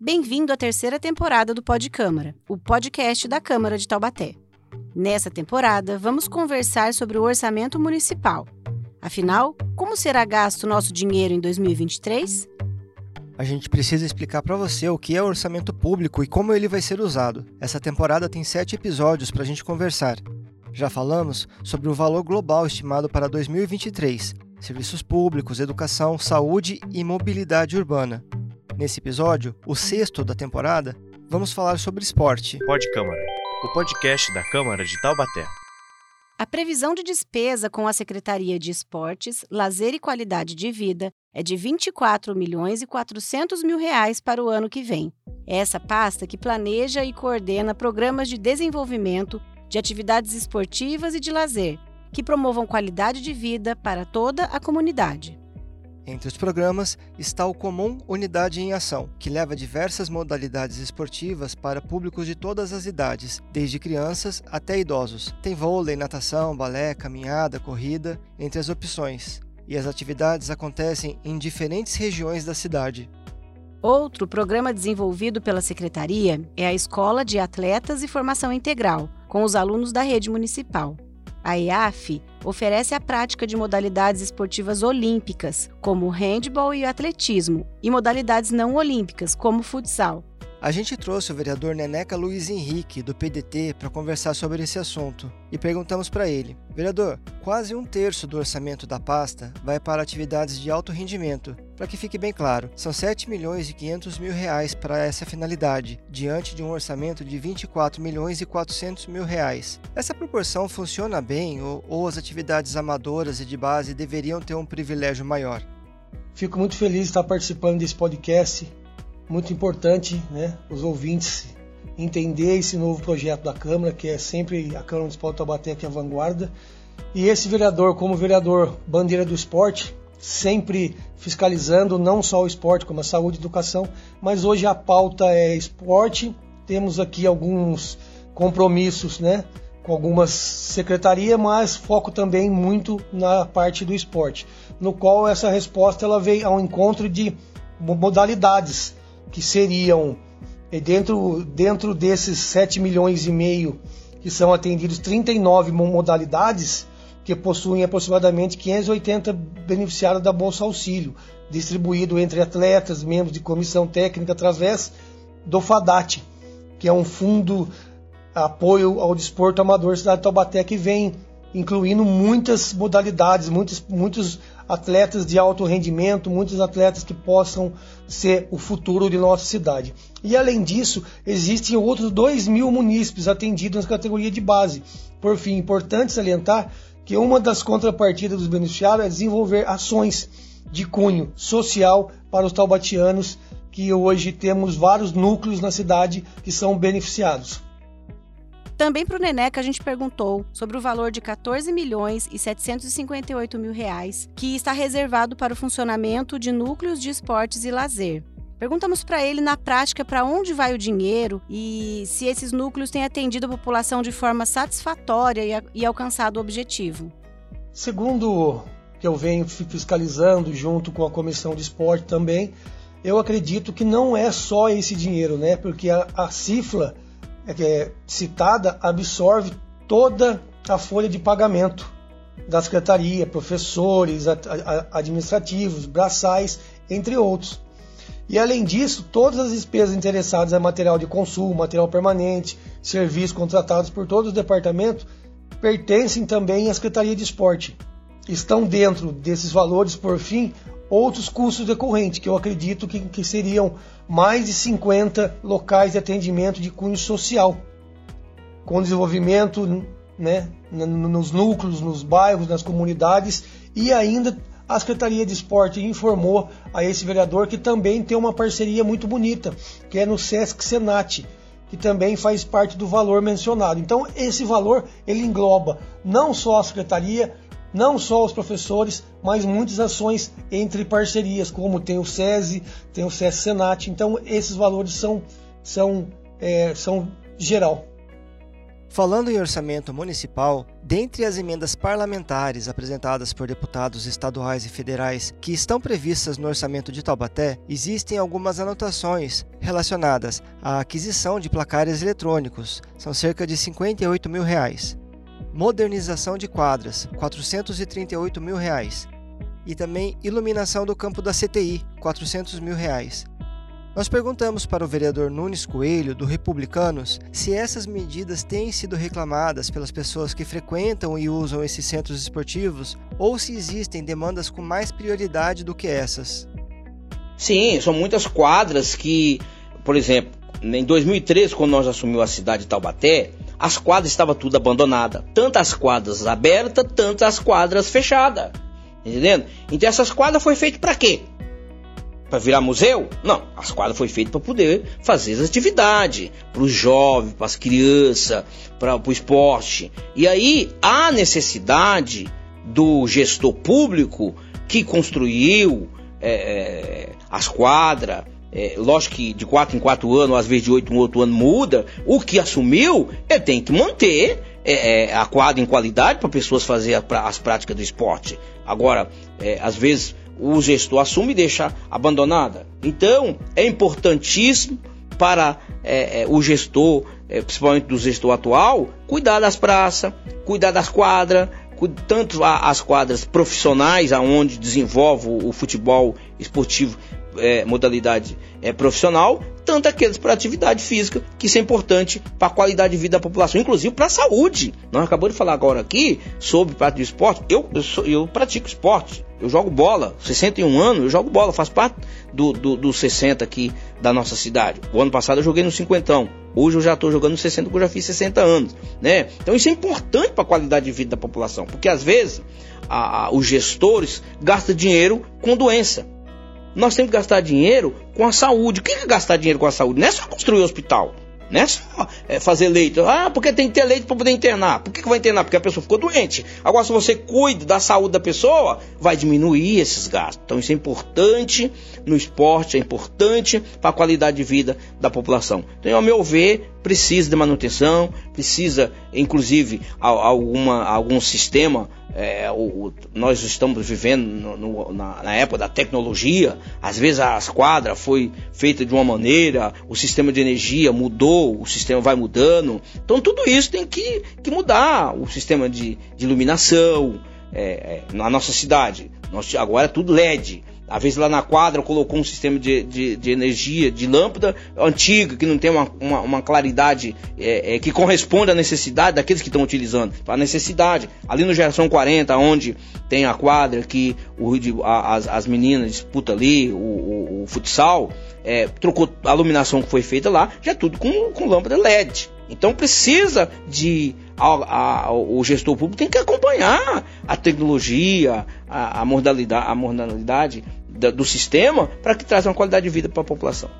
Bem-vindo à terceira temporada do Pod Câmara, o podcast da Câmara de Taubaté. Nessa temporada, vamos conversar sobre o orçamento municipal. Afinal, como será gasto nosso dinheiro em 2023? A gente precisa explicar para você o que é orçamento público e como ele vai ser usado. Essa temporada tem sete episódios para a gente conversar. Já falamos sobre o valor global estimado para 2023, serviços públicos, educação, saúde e mobilidade urbana. Nesse episódio, o sexto da temporada, vamos falar sobre esporte. Pod Câmara, o podcast da Câmara de Taubaté. A previsão de despesa com a Secretaria de Esportes, Lazer e Qualidade de Vida é de 24 milhões e 400 mil reais para o ano que vem. É essa pasta que planeja e coordena programas de desenvolvimento de atividades esportivas e de lazer, que promovam qualidade de vida para toda a comunidade. Entre os programas está o Comum Unidade em Ação, que leva diversas modalidades esportivas para públicos de todas as idades, desde crianças até idosos. Tem vôlei, natação, balé, caminhada, corrida, entre as opções. E as atividades acontecem em diferentes regiões da cidade. Outro programa desenvolvido pela Secretaria é a Escola de Atletas e Formação Integral, com os alunos da rede municipal. A EAF oferece a prática de modalidades esportivas olímpicas, como o handball e o atletismo, e modalidades não olímpicas, como o futsal. A gente trouxe o vereador Neneca Luiz Henrique, do PDT, para conversar sobre esse assunto e perguntamos para ele: Vereador, quase um terço do orçamento da pasta vai para atividades de alto rendimento. Para que fique bem claro, são 7 milhões e 500 mil reais para essa finalidade, diante de um orçamento de 24 milhões e 400 mil reais. Essa proporção funciona bem ou, ou as atividades amadoras e de base deveriam ter um privilégio maior? Fico muito feliz de estar participando desse podcast muito importante, né, os ouvintes entender esse novo projeto da Câmara, que é sempre a Câmara Municipal de Taubaté que é a vanguarda. E esse vereador, como vereador bandeira do esporte, sempre fiscalizando não só o esporte, como a saúde e educação, mas hoje a pauta é esporte. Temos aqui alguns compromissos, né, com algumas secretarias, mas foco também muito na parte do esporte, no qual essa resposta ela veio ao encontro de modalidades que seriam eh, dentro, dentro desses 7 milhões e meio que são atendidos 39 modalidades que possuem aproximadamente 580 beneficiários da Bolsa Auxílio, distribuído entre atletas, membros de comissão técnica através do FADAT, que é um fundo apoio ao desporto amador da cidade de Taubaté que vem incluindo muitas modalidades, muitos, muitos atletas de alto rendimento, muitos atletas que possam ser o futuro de nossa cidade. E além disso, existem outros 2 mil munícipes atendidos na categoria de base. Por fim, importante salientar que uma das contrapartidas dos beneficiários é desenvolver ações de cunho social para os taubatianos, que hoje temos vários núcleos na cidade que são beneficiados. Também para o Neneca a gente perguntou sobre o valor de 14 milhões e 758 mil reais que está reservado para o funcionamento de núcleos de esportes e lazer. Perguntamos para ele, na prática, para onde vai o dinheiro e se esses núcleos têm atendido a população de forma satisfatória e, a, e alcançado o objetivo. Segundo que eu venho fiscalizando junto com a comissão de esporte também, eu acredito que não é só esse dinheiro, né? Porque a, a cifra é, citada absorve toda a folha de pagamento da secretaria, professores, administrativos, braçais, entre outros. E além disso, todas as despesas interessadas em material de consumo, material permanente, serviços contratados por todos os departamentos pertencem também à Secretaria de Esporte. Estão dentro desses valores, por fim, outros custos decorrentes, que eu acredito que, que seriam mais de 50 locais de atendimento de cunho social, com desenvolvimento né, nos núcleos, nos bairros, nas comunidades e ainda a Secretaria de Esporte informou a esse vereador que também tem uma parceria muito bonita, que é no Sesc Senat, que também faz parte do valor mencionado. Então esse valor ele engloba não só a secretaria, não só os professores, mas muitas ações entre parcerias, como tem o SESI, tem o SESI Senat. Então, esses valores são, são, é, são geral. Falando em orçamento municipal, dentre as emendas parlamentares apresentadas por deputados estaduais e federais que estão previstas no orçamento de Taubaté, existem algumas anotações relacionadas à aquisição de placares eletrônicos, são cerca de 58 mil reais. Modernização de quadras, 438 mil reais. E também iluminação do campo da CTI, 400 mil reais. Nós perguntamos para o vereador Nunes Coelho, do Republicanos, se essas medidas têm sido reclamadas pelas pessoas que frequentam e usam esses centros esportivos ou se existem demandas com mais prioridade do que essas. Sim, são muitas quadras que, por exemplo, em 2013, quando nós assumimos a cidade de Taubaté, as quadras estavam tudo abandonadas. Tanto as quadras abertas, tanto as quadras fechadas. Entendendo? Então essas quadras foi feitas para quê? para virar museu? Não, as quadras foi feita para poder fazer as atividades para os jovens, para as crianças, para o esporte. E aí há necessidade do gestor público que construiu é, é, as quadras. É, lógico que de 4 em 4 anos, às vezes de 8 em outro ano muda. O que assumiu, ele tem que manter é, é, a quadra em qualidade para pessoas fazer as práticas do esporte. Agora, é, às vezes o gestor assume e deixa abandonada. Então, é importantíssimo para é, é, o gestor, é, principalmente do gestor atual, cuidar das praças, cuidar das quadras, tanto as quadras profissionais, aonde desenvolve o futebol esportivo, é, modalidade é, profissional, tanto aqueles para atividade física, que isso é importante para a qualidade de vida da população, inclusive para a saúde. Nós acabamos de falar agora aqui sobre parte do esporte. Eu, eu, sou, eu pratico esporte, eu jogo bola, 61 anos, eu jogo bola, faz parte do, do, do 60 aqui da nossa cidade. O ano passado eu joguei no 50. Hoje eu já estou jogando no 60 porque eu já fiz 60 anos. Né? Então isso é importante para a qualidade de vida da população, porque às vezes a, a, os gestores gastam dinheiro com doença nós temos que gastar dinheiro com a saúde. O que é gastar dinheiro com a saúde? Não é só construir um hospital. Não é só é, fazer leito. Ah, porque tem que ter leito para poder internar. Por que, que vai internar? Porque a pessoa ficou doente. Agora, se você cuida da saúde da pessoa, vai diminuir esses gastos. Então, isso é importante no esporte, é importante para a qualidade de vida da população. Então, ao meu ver, precisa de manutenção, precisa, inclusive, alguma, algum sistema é, o, nós estamos vivendo no, no, na, na, época da tecnologia, às vezes as quadras foi feita de uma maneira, o sistema de energia mudou, o sistema vai mudando. Então tudo isso tem que, que mudar, o sistema de, de iluminação é, é, na nossa cidade. Nós, agora é tudo LED. Às vezes lá na quadra colocou um sistema de, de, de energia, de lâmpada antiga, que não tem uma, uma, uma claridade é, é, que corresponde à necessidade daqueles que estão utilizando. Para a necessidade. Ali no Geração 40, onde tem a quadra que o, a, as, as meninas disputam ali, o, o, o futsal, é, trocou a iluminação que foi feita lá, já é tudo com, com lâmpada LED. Então precisa de a, a, o gestor público tem que acompanhar a tecnologia, a, a modalidade, a modalidade do sistema para que traz uma qualidade de vida para a população.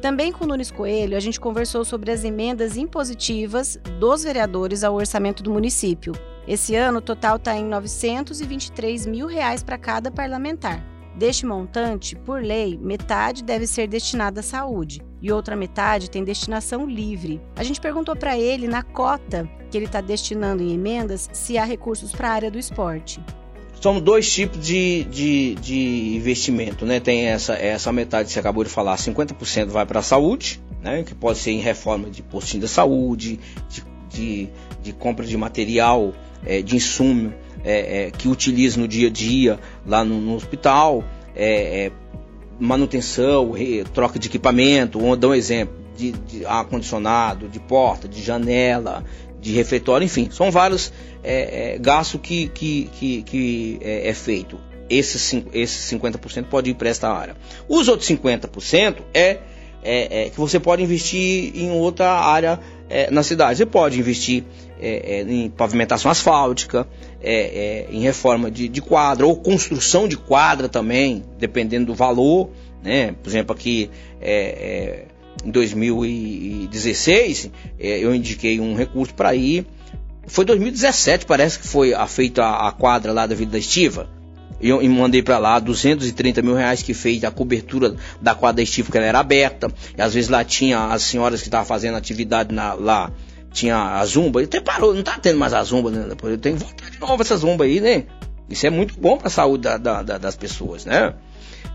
Também com o Nunes Coelho, a gente conversou sobre as emendas impositivas dos vereadores ao orçamento do município. Esse ano, o total está em 923 mil reais para cada parlamentar. Deste montante, por lei, metade deve ser destinada à saúde e outra metade tem destinação livre. A gente perguntou para ele, na cota que ele está destinando em emendas, se há recursos para a área do esporte são dois tipos de, de, de, investimento, né? Tem essa, essa metade que você acabou de falar, 50% vai para a saúde, né? Que pode ser em reforma de postinho da saúde, de, de, de compra de material, é, de insumo é, é, que utiliza no dia a dia lá no, no hospital, é, é, manutenção, re, troca de equipamento, vou dar um exemplo, de, de ar-condicionado, de porta, de janela, de refeitório, enfim, são vários é, é, gastos que, que, que, que é, é, feito. Esses, esses 50% pode ir para esta área. Os outros 50% é, é, é, que você pode investir em outra área é, na cidade. Você pode investir é, é, em pavimentação asfáltica, em reforma de, de, quadra ou construção de quadra também, dependendo do valor. Né? Por exemplo, aqui em 2016, é, eu indiquei um recurso para ir. Foi 2017, parece que foi a, feita a, quadra lá da Vila da Estiva. Eu, eu mandei para lá 230 mil reais que fez a cobertura da quadra estiva, que ela era aberta. E às vezes lá tinha as senhoras que estavam fazendo atividade na, lá tinha a zumba, até parou, não tá tendo mais a zumba, né? Eu tenho que voltar de novo essa zumba aí, né? Isso é muito bom para a saúde da, da, da, das pessoas, né?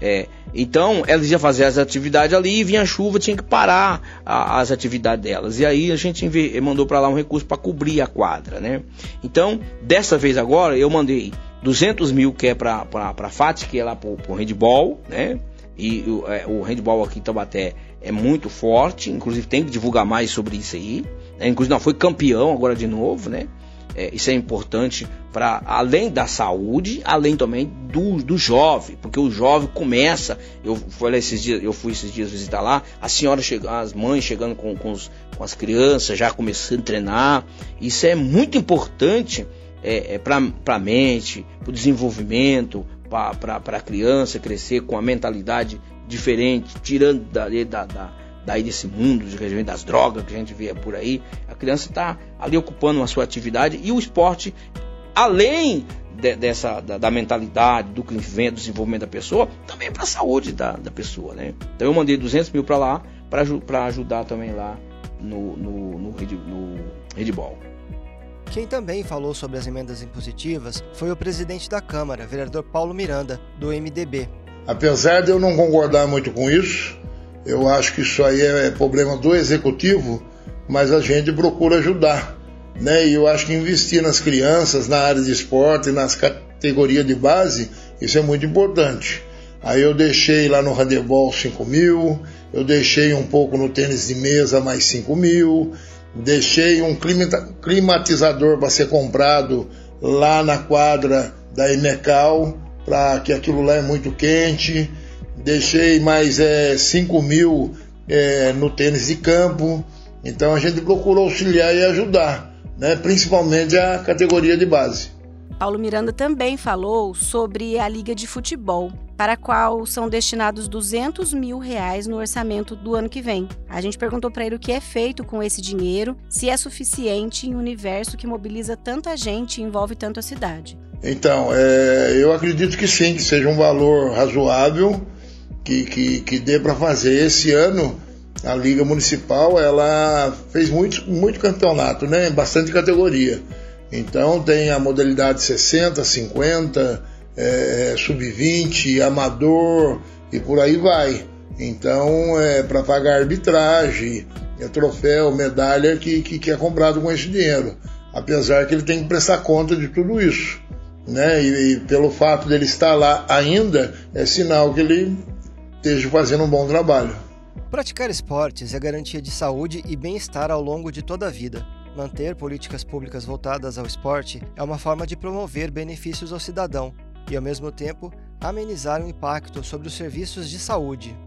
É, então, elas iam fazer as atividades ali e vinha chuva, tinha que parar a, as atividades delas. E aí a gente mandou para lá um recurso para cobrir a quadra, né? Então, dessa vez agora, eu mandei 200 mil que é para a FAT, que é lá para o handball, né? E o, é, o handball aqui em Taubaté é muito forte, inclusive tem que divulgar mais sobre isso aí. Né? Inclusive, não, foi campeão agora de novo, né? É, isso é importante para além da saúde, além também do, do jovem, porque o jovem começa. Eu fui esses dias, eu fui esses dias visitar lá, as senhoras chegando, as mães chegando com, com, os, com as crianças, já começando a treinar. Isso é muito importante é, é para a mente, para o desenvolvimento, para a criança crescer com a mentalidade diferente, tirando da, da, da daí desse mundo de das drogas que a gente vê por aí. A criança está ali ocupando a sua atividade e o esporte, além de, dessa da, da, mentalidade, do que vem do desenvolvimento da pessoa, também é para a saúde da, da pessoa, né? Então eu mandei 200 mil para lá para ajudar também lá no, no, no, no. Quem também falou sobre as emendas impositivas foi o presidente da Câmara, vereador Paulo Miranda, do MDB. Apesar de eu não concordar muito com isso, eu acho que isso aí é problema do executivo, mas a gente procura ajudar. Né? E eu acho que investir nas crianças, na área de esporte, nas categorias de base, isso é muito importante. Aí eu deixei lá no handebol 5 mil, eu deixei um pouco no tênis de mesa mais 5 mil, deixei um climatizador para ser comprado lá na quadra da Imecal, para que aquilo lá é muito quente deixei mais é, 5 mil é, no tênis de campo. Então a gente procurou auxiliar e ajudar, né? principalmente a categoria de base. Paulo Miranda também falou sobre a Liga de Futebol, para a qual são destinados 200 mil reais no orçamento do ano que vem. A gente perguntou para ele o que é feito com esse dinheiro, se é suficiente em um universo que mobiliza tanta gente e envolve tanto a cidade. Então, é, eu acredito que sim, que seja um valor razoável que, que, que dê para fazer. Esse ano, a Liga Municipal ela fez muito, muito campeonato, né? bastante categoria. Então tem a modalidade 60, 50, é, sub-20, amador e por aí vai. Então é para pagar arbitragem, é troféu, medalha que, que, que, é comprado com esse dinheiro. Apesar que ele tem que prestar conta de tudo isso. Né? E, e pelo fato dele estar lá ainda, é sinal que ele esteja fazendo um bom trabalho. Praticar esportes é garantia de saúde e bem-estar ao longo de toda a vida. Manter políticas públicas voltadas ao esporte é uma forma de promover benefícios ao cidadão e, ao mesmo tempo, amenizar o impacto sobre os serviços de saúde.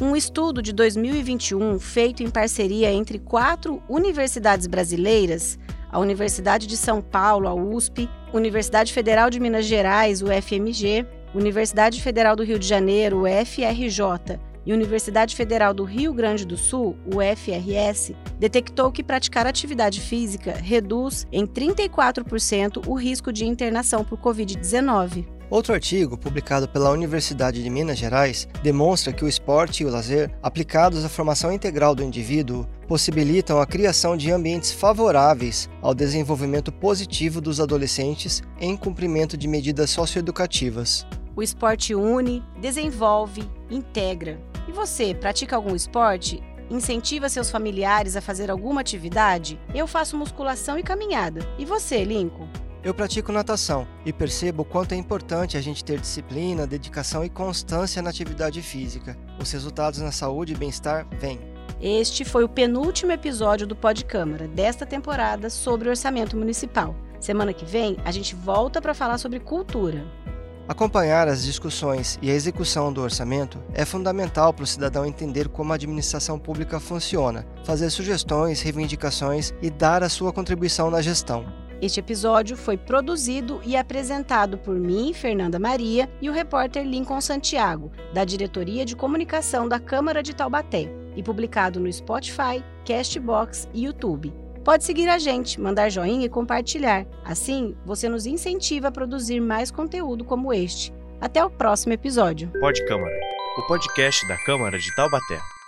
Um estudo de 2021 feito em parceria entre quatro universidades brasileiras, a Universidade de São Paulo, a USP, Universidade Federal de Minas Gerais, o FMG, Universidade Federal do Rio de Janeiro, UFRJ, e Universidade Federal do Rio Grande do Sul, UFRS, detectou que praticar atividade física reduz em 34% o risco de internação por Covid-19. Outro artigo, publicado pela Universidade de Minas Gerais, demonstra que o esporte e o lazer, aplicados à formação integral do indivíduo, possibilitam a criação de ambientes favoráveis ao desenvolvimento positivo dos adolescentes em cumprimento de medidas socioeducativas. O esporte une, desenvolve, integra. E você, pratica algum esporte? Incentiva seus familiares a fazer alguma atividade? Eu faço musculação e caminhada. E você, Lincoln? Eu pratico natação e percebo o quanto é importante a gente ter disciplina, dedicação e constância na atividade física. Os resultados na saúde e bem-estar vêm. Este foi o penúltimo episódio do Pod Câmara desta temporada sobre orçamento municipal. Semana que vem a gente volta para falar sobre cultura. Acompanhar as discussões e a execução do orçamento é fundamental para o cidadão entender como a administração pública funciona, fazer sugestões, reivindicações e dar a sua contribuição na gestão. Este episódio foi produzido e apresentado por mim, Fernanda Maria, e o repórter Lincoln Santiago, da Diretoria de Comunicação da Câmara de Taubaté, e publicado no Spotify, Castbox e YouTube. Pode seguir a gente, mandar joinha e compartilhar. Assim, você nos incentiva a produzir mais conteúdo como este. Até o próximo episódio. Pode Câmara, o podcast da Câmara de Taubaté.